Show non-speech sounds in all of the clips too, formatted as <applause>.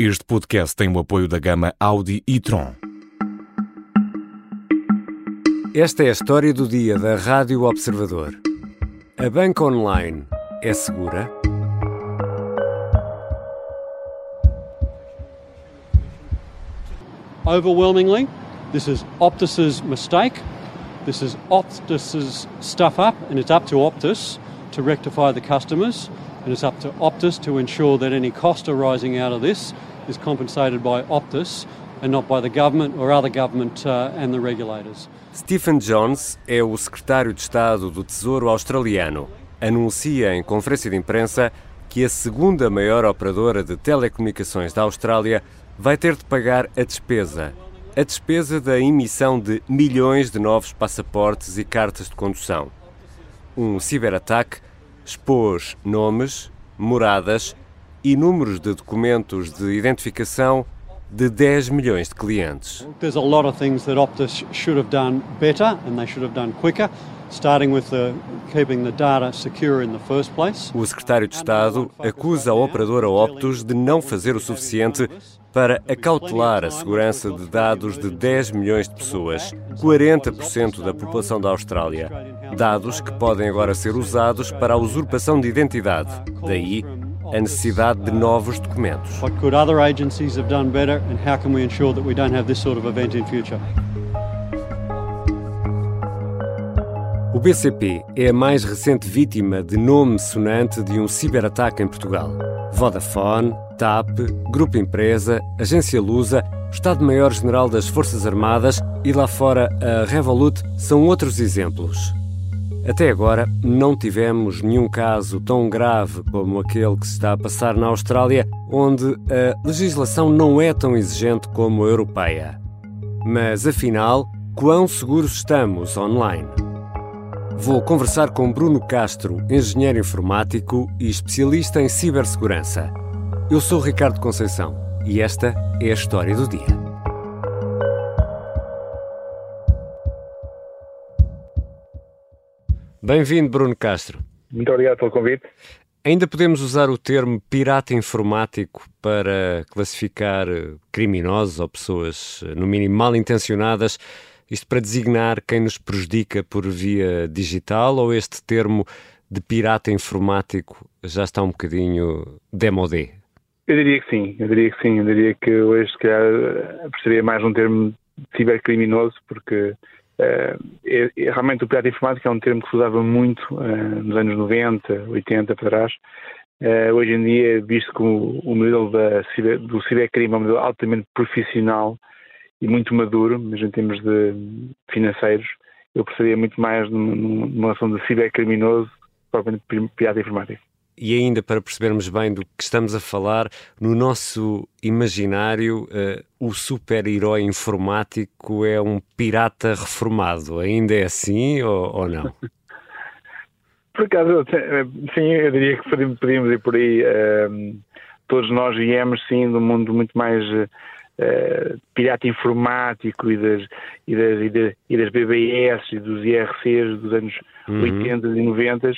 Este podcast tem o apoio da gama Audi e Tron. Esta é a história do dia da Rádio Observador. A banca online é segura? Overwhelmingly, this is Optus's mistake. This is Optus's stuff up, and it's up to Optus to rectify the customers, and it's up to Optus to ensure that any cost arising out of this is compensated by Optus and not by the government or other government uh, and the regulators. Stephen Jones é o secretário de Estado do Tesouro australiano. Anuncia em conferência de imprensa que a segunda maior operadora de telecomunicações da Austrália vai ter de pagar a despesa. A despesa da emissão de milhões de novos passaportes e cartas de condução. Um ciberataque expôs nomes, moradas e números de documentos de identificação de 10 milhões de clientes. There's a lot of things that Optus should have done better and they should have done quicker. Starting with the, keeping the data secure in the first place. O secretário de Estado acusa a operadora Optus de não fazer o suficiente para acautelar a segurança de dados de 10 milhões de pessoas, 40% da população da Austrália. Dados que podem agora ser usados para a usurpação de identidade. Daí a necessidade de novos documentos. O BCP é a mais recente vítima de nome sonante de um ciberataque em Portugal. Vodafone, TAP, Grupo Empresa, Agência Lusa, Estado-Maior-General das Forças Armadas e lá fora a Revolut são outros exemplos. Até agora, não tivemos nenhum caso tão grave como aquele que se está a passar na Austrália, onde a legislação não é tão exigente como a europeia. Mas afinal, quão seguros estamos online? Vou conversar com Bruno Castro, engenheiro informático e especialista em cibersegurança. Eu sou Ricardo Conceição e esta é a história do dia. Bem-vindo, Bruno Castro. Muito obrigado pelo convite. Ainda podemos usar o termo pirata informático para classificar criminosos ou pessoas, no mínimo, mal intencionadas, isto para designar quem nos prejudica por via digital ou este termo de pirata informático já está um bocadinho demodé? Eu diria que sim, eu diria que sim, eu diria que hoje se calhar perceberia mais um termo cibercriminoso porque Uh, é, é, realmente o pirata informático é um termo que se usava muito uh, nos anos 90, 80 para trás. Uh, hoje em dia, visto que o, modelo da, do cibercrime é um modelo altamente profissional e muito maduro, mas em termos de financeiros, eu percebia muito mais numa, numa relação de cibercriminoso propriamente pirata informático e ainda para percebermos bem do que estamos a falar, no nosso imaginário, uh, o super-herói informático é um pirata reformado. Ainda é assim ou, ou não? <laughs> Por acaso, sim, eu diria que podíamos ir por aí. Uh, todos nós viemos, sim, de um mundo muito mais uh, pirata informático e das, e, das, e, das, e das BBS e dos IRCs dos anos uhum. 80 e 90,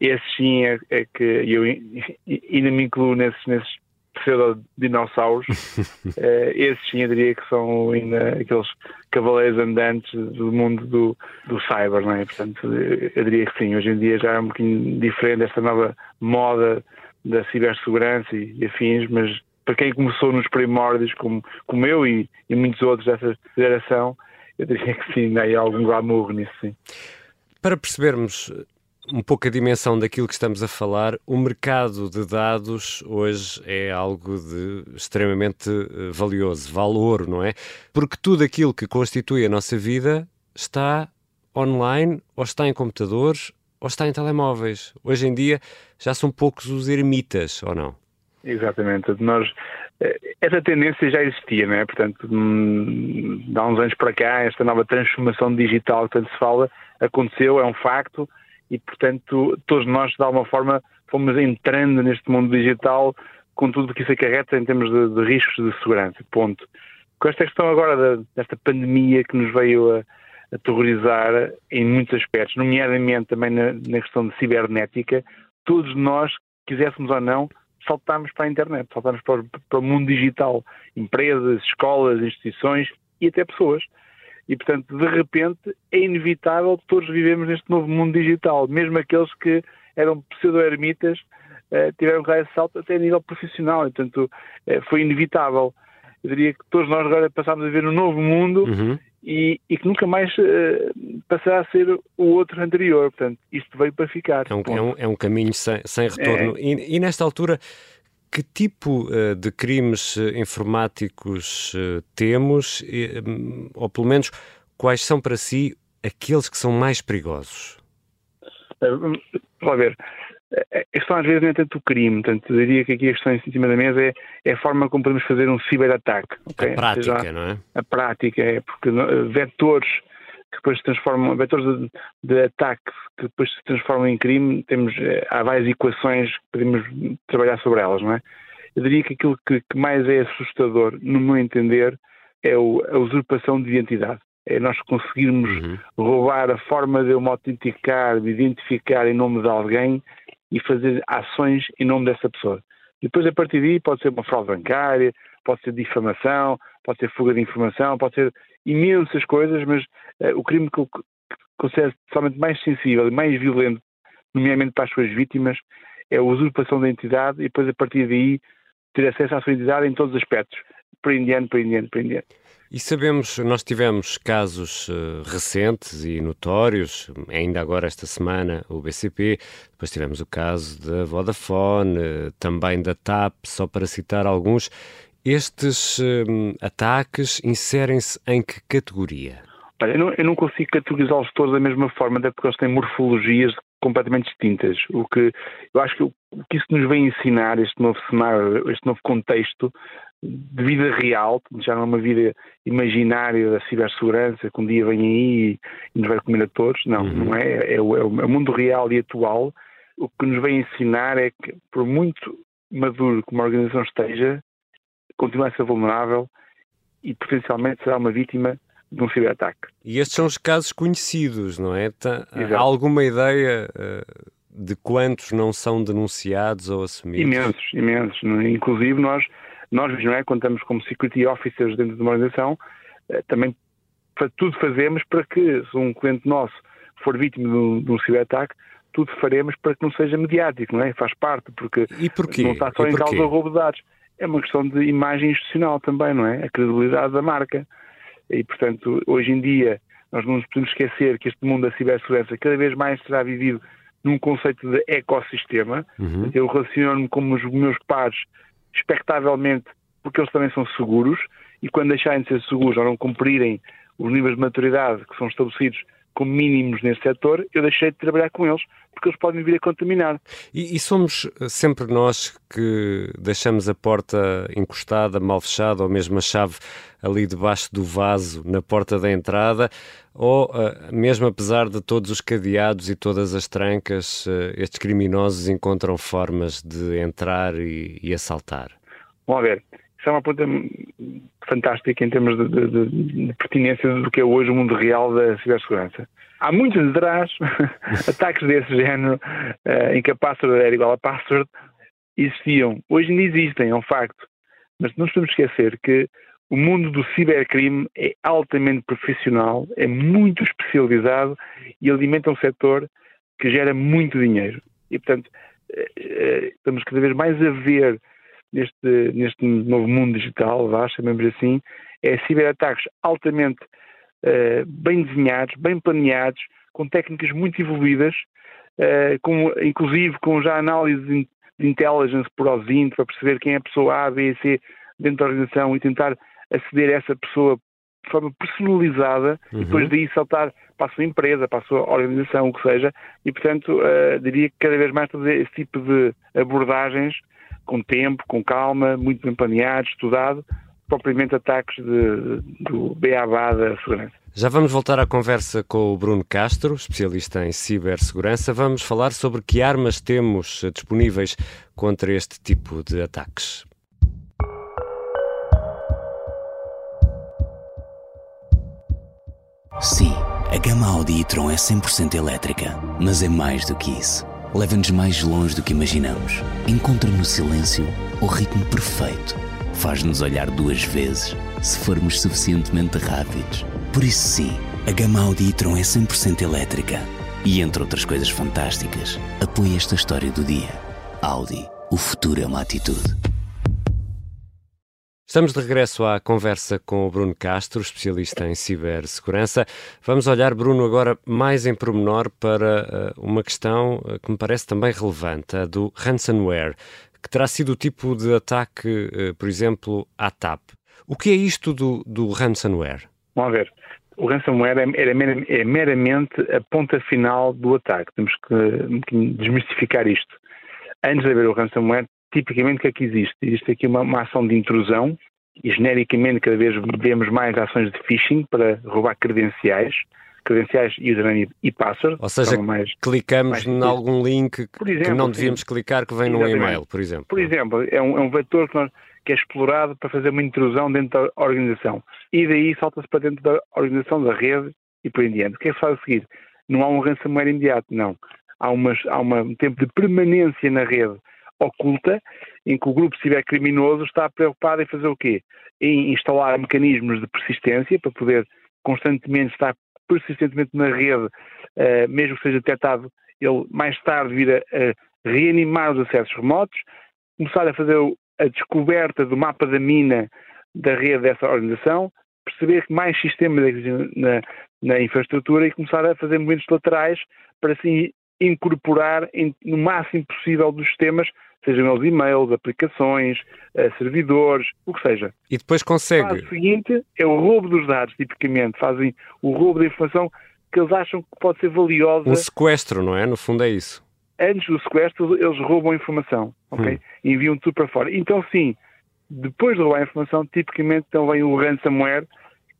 esse sim é, é que eu ainda me incluo nesses, nesses pseudo-dinossauros, <laughs> uh, esses sim eu diria que são ainda aqueles cavaleiros andantes do mundo do, do cyber, não é? Portanto, eu diria que sim, hoje em dia já é um bocadinho diferente esta nova moda da cibersegurança e, e afins, mas para quem começou nos primórdios, como, como eu e, e muitos outros dessa geração, eu diria que sim, há algum glamour nisso, sim. Para percebermos um pouco a dimensão daquilo que estamos a falar, o mercado de dados hoje é algo de extremamente eh, valioso, valor, não é? Porque tudo aquilo que constitui a nossa vida está online, ou está em computadores, ou está em telemóveis. Hoje em dia já são poucos os ermitas, ou não? Exatamente. Nós, eh, essa tendência já existia, não é? Portanto, hum, há uns anos para cá, esta nova transformação digital que tanto se fala, aconteceu, é um facto, e portanto todos nós de alguma forma fomos entrando neste mundo digital com tudo o que isso acarreta em termos de, de, riscos de segurança, ponto. Com esta questão agora desta pandemia que nos veio a, a terrorizar em muitos aspectos, nomeadamente também na, na questão de cibernética, todos nós, quiséssemos ou não, saltamos para a internet, saltamos para o, para o mundo digital, empresas, escolas, instituições e até pessoas. E, portanto, de repente, é inevitável que todos vivemos neste novo mundo digital, mesmo aqueles que eram pseudo-ermitas, eh, tiveram que dar esse salto até a nível profissional. E, portanto, eh, foi inevitável. Eu diria que todos nós agora passámos a ver um novo mundo uhum. E, e, que nunca mais uh, passará a ser o outro anterior. Portanto, isto veio para ficar. É um, é um, é um caminho sem, sem retorno. É. E, e, nesta altura, que tipo uh, de crimes informáticos uh, temos? Um, ou pelo menos, quais são para si aqueles que são mais perigosos? Vamos ver. A questão às vezes não é tanto o crime, portanto, eu diria que aqui a questão em cima da mesa é, é a forma como podemos fazer um ciberataque. Okay? A prática, seja, não é? A prática, é porque vetores que depois se transformam, vetores de, de, ataque que depois se transformam em crime, temos, eh, há várias equações que podemos trabalhar sobre elas, não é? Eu diria que aquilo que, que mais é assustador, no meu entender, é o, a usurpação de identidade é nós conseguirmos uhum. roubar a forma de eu me autenticar, de identificar em nome de alguém e fazer ações em nome dessa pessoa. Depois, a partir daí, pode ser uma fraude bancária, pode ser difamação, pode ser fuga de informação, pode ser imensas coisas, mas uh, o crime que eu considero somente mais sensível e mais violento, nomeadamente para as suas vítimas, é a usurpação da identidade e depois, a partir daí, ter acesso à sua identidade em todos os aspectos, por indiano, por indiano, por indiano. E sabemos, nós tivemos casos uh, recentes e notórios, ainda agora esta semana o BCP, depois tivemos o caso da Vodafone, uh, também da TAP, só para citar alguns. Estes uh, ataques inserem-se em que categoria? Olha, eu, não, eu não consigo categorizá-los todos da mesma forma, até porque eles têm morfologias completamente distintas. O que eu acho que o que isso nos vem ensinar, este novo cenário, este novo contexto, de vida real, já não é uma vida imaginária da cibersegurança que um dia vem aí e nos vai comer a todos. Não, uhum. não é. É o, é o mundo real e atual. O que nos vem ensinar é que, por muito maduro que uma organização esteja, continua a ser vulnerável e potencialmente será uma vítima de um ciberataque. E estes são os casos conhecidos, não é? Tá, há alguma ideia uh, de quantos não são denunciados ou assumidos? Imensos, imensos. Inclusive nós nós, não é, quando estamos como security officers dentro de uma organização, eh, também tudo fazemos para que, se um cliente nosso for vítima de um, de um ciberataque, tudo faremos para que não seja mediático, não é? Faz parte, porque não está só em causa o roubo de dados. É uma questão de imagem institucional também, não é? A credibilidade da marca. E, portanto, hoje em dia, nós não nos podemos esquecer que este mundo da cibersegurança cada vez mais será vivido num conceito de ecossistema. Uhum. Eu relaciono-me com os meus pares expectavelmente porque eles também são seguros e quando deixarem de ser seguros ou não cumprirem os níveis de maturidade que são estabelecidos como mínimos nesse setor, eu deixei de trabalhar com eles, porque eles podem vir a contaminar. E, e, somos sempre nós que deixamos a porta encostada, mal fechada, ou mesmo a chave ali debaixo do vaso, na porta da entrada, ou uh, mesmo apesar de todos os cadeados e todas as trancas, uh, estes criminosos encontram formas de entrar e, e assaltar? Vamos ver. É uma pergunta fantástica em termos de, de, de, pertinência do que é hoje o mundo real da cibersegurança. Há muitos atrás, <laughs> ataques desse género, uh, em que a password era igual a password, existiam. Hoje ainda existem, é um facto. Mas não podemos esquecer que o mundo do cibercrime é altamente profissional, é muito especializado e alimenta um setor que gera muito dinheiro. E, portanto, eh, eh, estamos cada vez mais a ver neste, neste novo mundo digital, vá, chamemos assim, é ciberataques altamente uh, bem desenhados, bem planeados, com técnicas muito evoluídas, uh, com, inclusive com já análise de intelligence por OSINT para perceber quem é a pessoa A, B e C dentro da organização e tentar aceder a essa pessoa de forma personalizada uhum. e depois daí saltar para a sua empresa, para a sua organização, o que seja, e portanto uh, diria que cada vez mais fazer esse tipo de abordagens com tempo, com calma, muito bem planeado, estudado, propriamente ataques de, do BABA da segurança. Já vamos voltar à conversa com o Bruno Castro, especialista em cibersegurança. Vamos falar sobre que armas temos disponíveis contra este tipo de ataques. Sim, a gama Audi e-tron é 100% elétrica, mas é mais do que isso leva-nos mais longe do que imaginamos. Encontra no silêncio o ritmo perfeito. Faz-nos olhar duas vezes se formos suficientemente rápidos. Por isso, sim, a gama Audi e-tron é 100% elétrica. E entre outras coisas fantásticas, apoia esta história do dia. Audi. O futuro é uma atitude. Estamos de regresso à conversa com o Bruno Castro, especialista em cibersegurança. Vamos olhar, Bruno, agora mais em pormenor para uh, uma questão uh, que me parece também relevante, a do ransomware, que terá sido o tipo de ataque, uh, por exemplo, à TAP. O que é isto do, do ransomware? Vamos ver. O ransomware é, é, é meramente a ponta final do ataque. Temos que desmistificar isto. Antes de haver o ransomware, tipicamente o que é que existe? Existe aqui uma, uma ação de intrusão e genericamente cada vez vemos mais ações de phishing para roubar credenciais, credenciais username e password. Ou seja, mais, clicamos em algum link exemplo, que não devíamos sim. clicar que vem num e-mail, por exemplo. Por exemplo, é um, é um vetor que, nós, que, é explorado para fazer uma intrusão dentro da organização. E daí salta-se para dentro da organização da rede e por em diante. O que é que faz a seguir? Não há um ransomware imediato, não. Há, umas, há uma, um tempo de permanência na rede oculta, em que o grupo criminoso está preocupado em fazer o quê? Em instalar mecanismos de persistência para poder constantemente estar persistentemente na rede, uh, mesmo que seja detectado, ele mais tarde vir a, a reanimar os acessos remotos, começar a fazer a descoberta do mapa da mina da rede dessa organização, perceber que mais sistemas existem na, na infraestrutura e começar a fazer movimentos laterais para assim incorporar em, no máximo possível dos sistemas, sejam eles e-mails, aplicações, uh, servidores, o que seja. E depois consegue. O seguinte é o roubo dos dados, tipicamente. Fazem o roubo da informação que eles acham que pode ser valiosa. Um sequestro, não é? No fundo é isso. Antes do sequestro, eles roubam a informação, ok? Hum. Enviam tudo para fora. Então, sim, depois de roubar a informação, tipicamente então vem o ransomware,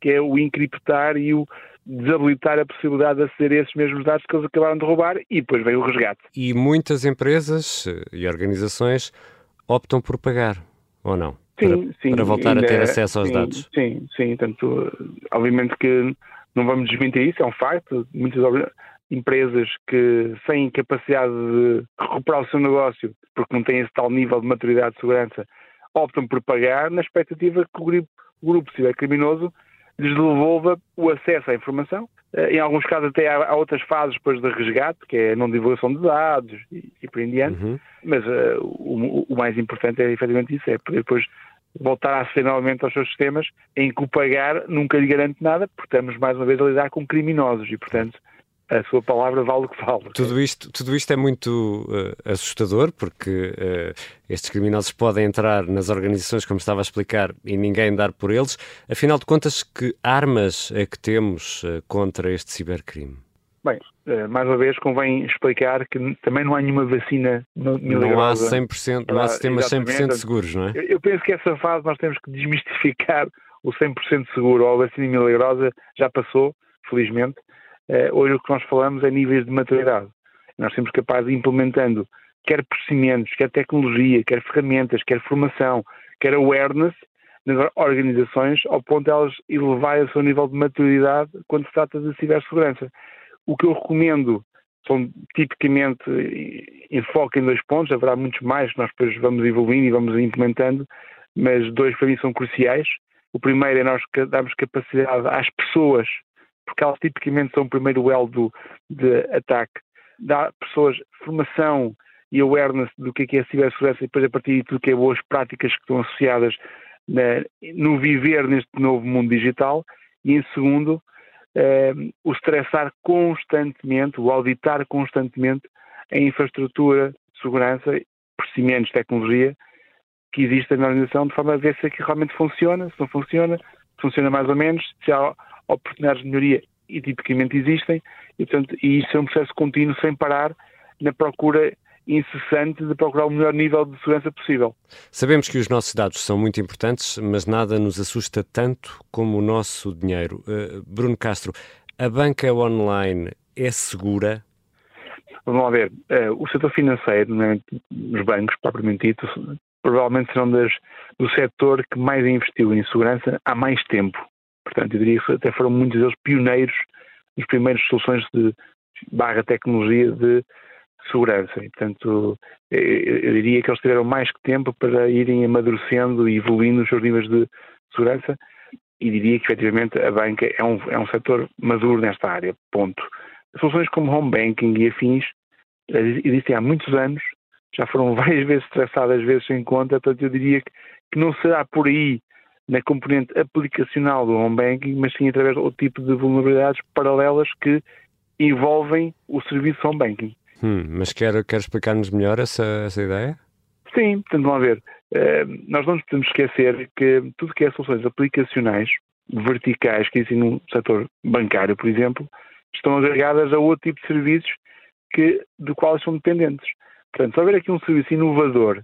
que é o encriptar e o desabilitar a possibilidade de aceder a esses mesmos dados que eles acabaram de roubar e depois veio o resgate. E muitas empresas eh, e organizações optam por pagar, ou não? Sim, para, sim. Para voltar a ter acesso aos sim, dados. Sim, sim. Tanto, obviamente que não vamos desmentir isso, é um facto. Muitas empresas que sem capacidade de recuperar o seu negócio, porque não têm esse tal nível de maturidade de segurança, optam por pagar na expectativa que o grupo, o grupo se tiver criminoso, lhes devolva o acesso à informação. Eh, em alguns casos até há, outras fases depois de resgate, que é a não divulgação de dados e, e por em diante, uhum. mas uh, o, o, mais importante é efetivamente isso, é poder depois voltar a novamente aos seus sistemas, em que o pagar nunca lhe garante nada, porque estamos mais uma vez a lidar com criminosos e, portanto, a sua palavra vale o que vale. Tudo isto, tudo isto é muito uh, assustador, porque uh, estes criminosos podem entrar nas organizações, como estava a explicar, e ninguém dar por eles. Afinal de contas, que armas é que temos uh, contra este cibercrime? Bem, mais uma vez convém explicar que também não há nenhuma vacina milagrosa. Não há 100%, não há sistemas 100% seguros, não é? Eu penso que essa fase nós temos que desmistificar o 100% seguro, ou a vacina milagrosa já passou, felizmente, hoje o que nós falamos é níveis de maturidade. Nós temos capaz de implementando quer procedimentos, quer tecnologia, quer ferramentas, quer formação, quer awareness nas organizações ao ponto de elas elevarem o seu nível de maturidade quando se trata de cibersegurança. O que eu recomendo são tipicamente enfoque em dois pontos, haverá muitos mais que nós depois vamos evoluindo e vamos implementando, mas dois para mim são cruciais. O primeiro é nós darmos capacidade às pessoas porque elas tipicamente são o primeiro elo do, de ataque. Dá pessoas formação e awareness do que é, que é a cibersegurança e depois a partir de tudo que é boas práticas que estão associadas na, no viver neste novo mundo digital e em segundo eh, o estressar constantemente, o auditar constantemente a infraestrutura, segurança, procedimentos, tecnologia que existem na organização de forma a ver se aquilo realmente funciona, se não funciona, funciona mais ou menos, se há oportunidades de melhoria e tipicamente existem, e, portanto, e isso é um processo contínuo sem parar na procura incessante de procurar o melhor nível de segurança possível. Sabemos que os nossos dados são muito importantes, mas nada nos assusta tanto como o nosso dinheiro. Uh, Bruno Castro, a banca online é segura? Vamos lá ver. Uh, o setor financeiro, né, os bancos, propriamente dito, provavelmente serão das, do setor que mais investiu em segurança há mais tempo. Portanto, eu diria que até foram muitos deles pioneiros nas primeiras soluções de barra tecnologia de segurança. E, portanto, eu diria que eles tiveram mais que tempo para irem amadurecendo e evoluindo os seus níveis de segurança e diria que efetivamente a banca é um, é um setor maduro nesta área, ponto. Soluções como home banking e afins existem há muitos anos, já foram <laughs> várias vezes traçadas, vezes em conta, portanto eu diria que, que não será por aí na componente aplicacional do home banking, mas sim através de outro tipo de vulnerabilidades paralelas que envolvem o serviço home banking. Hum, mas quer, quer explicar-nos melhor essa, essa ideia? Sim, portanto, vamos ver. Uh, nós não nos podemos esquecer que tudo que é soluções aplicacionais, verticais, que existem no setor bancário, por exemplo, estão agregadas a outro tipo de serviços que, do qual são dependentes. Portanto, se houver aqui um serviço inovador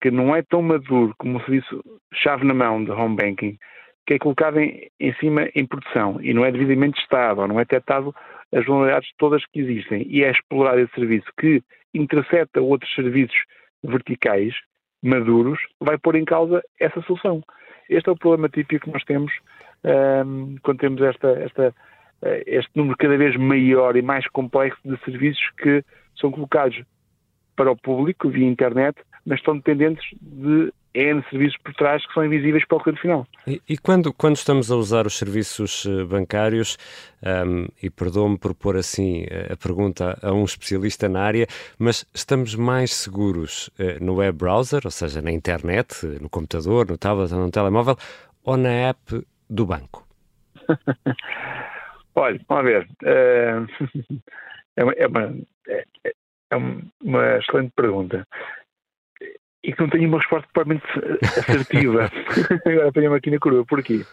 que não é tão maduro como um serviço chave na mão de home banking, que é colocado em, em cima em produção e não é devidamente testado ou não é detectado as vulnerabilidades todas que existem e é explorado esse serviço que intercepta outros serviços verticais maduros, vai pôr em causa essa solução. Este é o problema típico que nós temos um, quando temos esta, esta, eh, este número cada vez maior e mais complexo de serviços que são colocados para o público via internet, mas estão dependentes de N serviços por trás que são invisíveis para o cliente final. E, e, quando, quando estamos a usar os serviços eh, bancários, um, e perdoe-me por pôr assim eh, a pergunta a um especialista na área, mas estamos mais seguros uh, no web browser, ou seja, na internet, no computador, no tablet ou no telemóvel, ou na app do banco? <laughs> Olha, vamos ver. Uh, <laughs> é, uma, é, uma, é, é uma excelente pergunta e que não tenho uma resposta propriamente assertiva. <laughs> Agora apanhei aqui na curva. Porquê?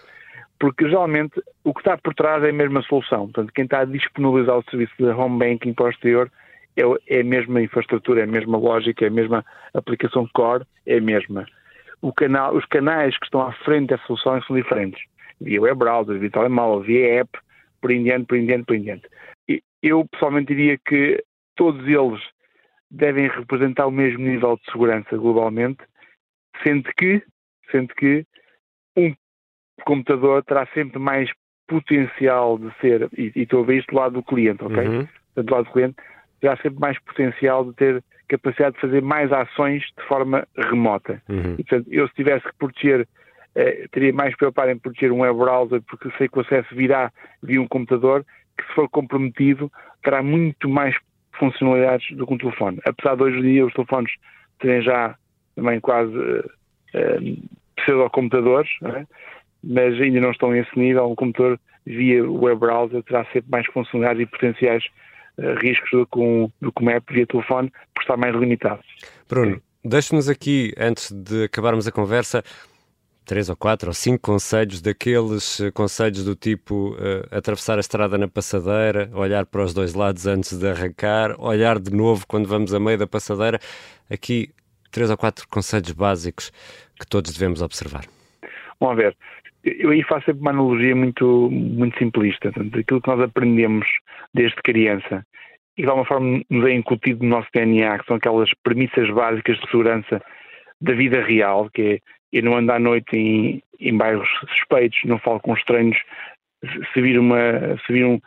Porque geralmente o que está por trás é a mesma solução. Portanto, quem está a disponibilizar o serviço de home banking para o exterior é, é a mesma infraestrutura, é a mesma lógica, é a mesma aplicação core, é a mesma. Canal, os canais que estão à frente dessa solução são diferentes. Via web browser, via telemóvel, via app, por em diante, por em diante, por em diante. Eu pessoalmente diria que todos eles devem representar o mesmo nível de segurança globalmente, sendo que, sendo que um computador terá sempre mais potencial de ser, e, e estou a ver isto do lado do cliente, ok? Uhum. do lado do cliente, terá sempre mais potencial de ter capacidade de fazer mais ações de forma remota. Uhum. E, portanto, eu se tivesse que proteger, eh, teria mais preocupado em proteger um web browser, porque sei que o acesso virá via um computador, que se for comprometido, terá muito mais funcionalidades do que um telefone. Apesar de hoje em dia os telefones terem já também quase uh, pseudo-computadores, é? mas ainda não estão a esse nível. Um computador via web browser terá sempre mais funcionalidades e potenciais uh, riscos do que, um, do que uma app via telefone, por estar mais limitado. Bruno, deixe-nos aqui, antes de acabarmos a conversa, três ou quatro ou cinco conselhos, daqueles eh, conselhos do tipo uh, atravessar a estrada na passadeira, olhar para os dois lados antes de arrancar, olhar de novo quando vamos a meio da passadeira. Aqui, três ou quatro conselhos básicos que todos devemos observar. Vamos ver. Eu aí faço sempre uma analogia muito, muito simplista. Portanto, aquilo que nós aprendemos desde criança e de alguma forma nos é incutido no nosso DNA, que são aquelas premissas básicas de segurança da vida real, que é eu não ando à noite em, em bairros suspeitos, não falo com estranhos, se vir uma, se vir um,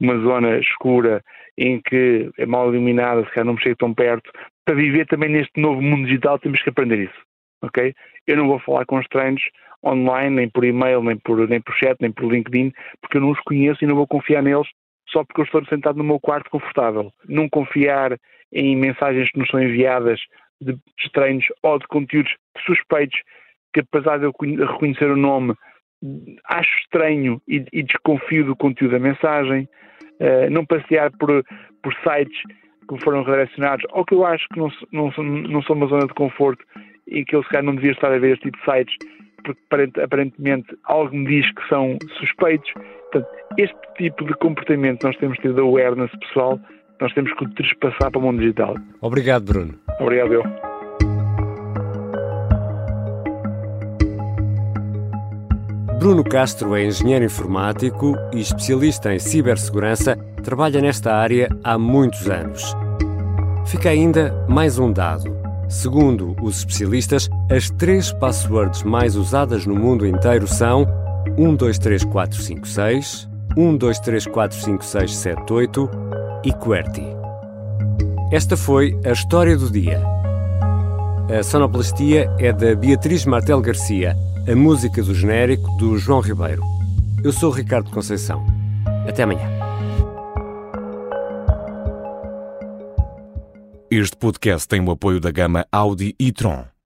uma zona escura em que é mal iluminada, se calhar não me chego tão perto, para viver também neste novo mundo digital temos que aprender isso, ok? Eu não vou falar com estranhos online, nem por e-mail, nem por, nem por chat, nem por LinkedIn, porque eu não os conheço e não vou confiar neles só porque eu estou sentado no meu quarto confortável. Não confiar em mensagens que nos são enviadas de estranhos ou de conteúdos suspeitos que, apesar de eu reconhecer o nome, acho estranho e, e desconfio do conteúdo da mensagem. Uh, não passear por, por sites que foram redirecionados ou que eu acho que não, não, não são uma zona de conforto e que eu se calhar não devia estar a ver este tipo de sites porque aparentemente algo me diz que são suspeitos. Portanto, este tipo de comportamento nós temos tido awareness pessoal nós temos que trespassar para o mundo digital. Obrigado, Bruno. Obrigado, eu. Bruno Castro é engenheiro informático e especialista em cibersegurança, trabalha nesta área há muitos anos. Fica ainda mais um dado. Segundo os especialistas, as três passwords mais usadas no mundo inteiro são 123456, 12345678 e QWERTY. Esta foi a história do dia. A sonoplastia é da Beatriz Martel Garcia, a música do genérico do João Ribeiro. Eu sou Ricardo Conceição. Até amanhã. Este podcast tem o apoio da gama Audi e Tron.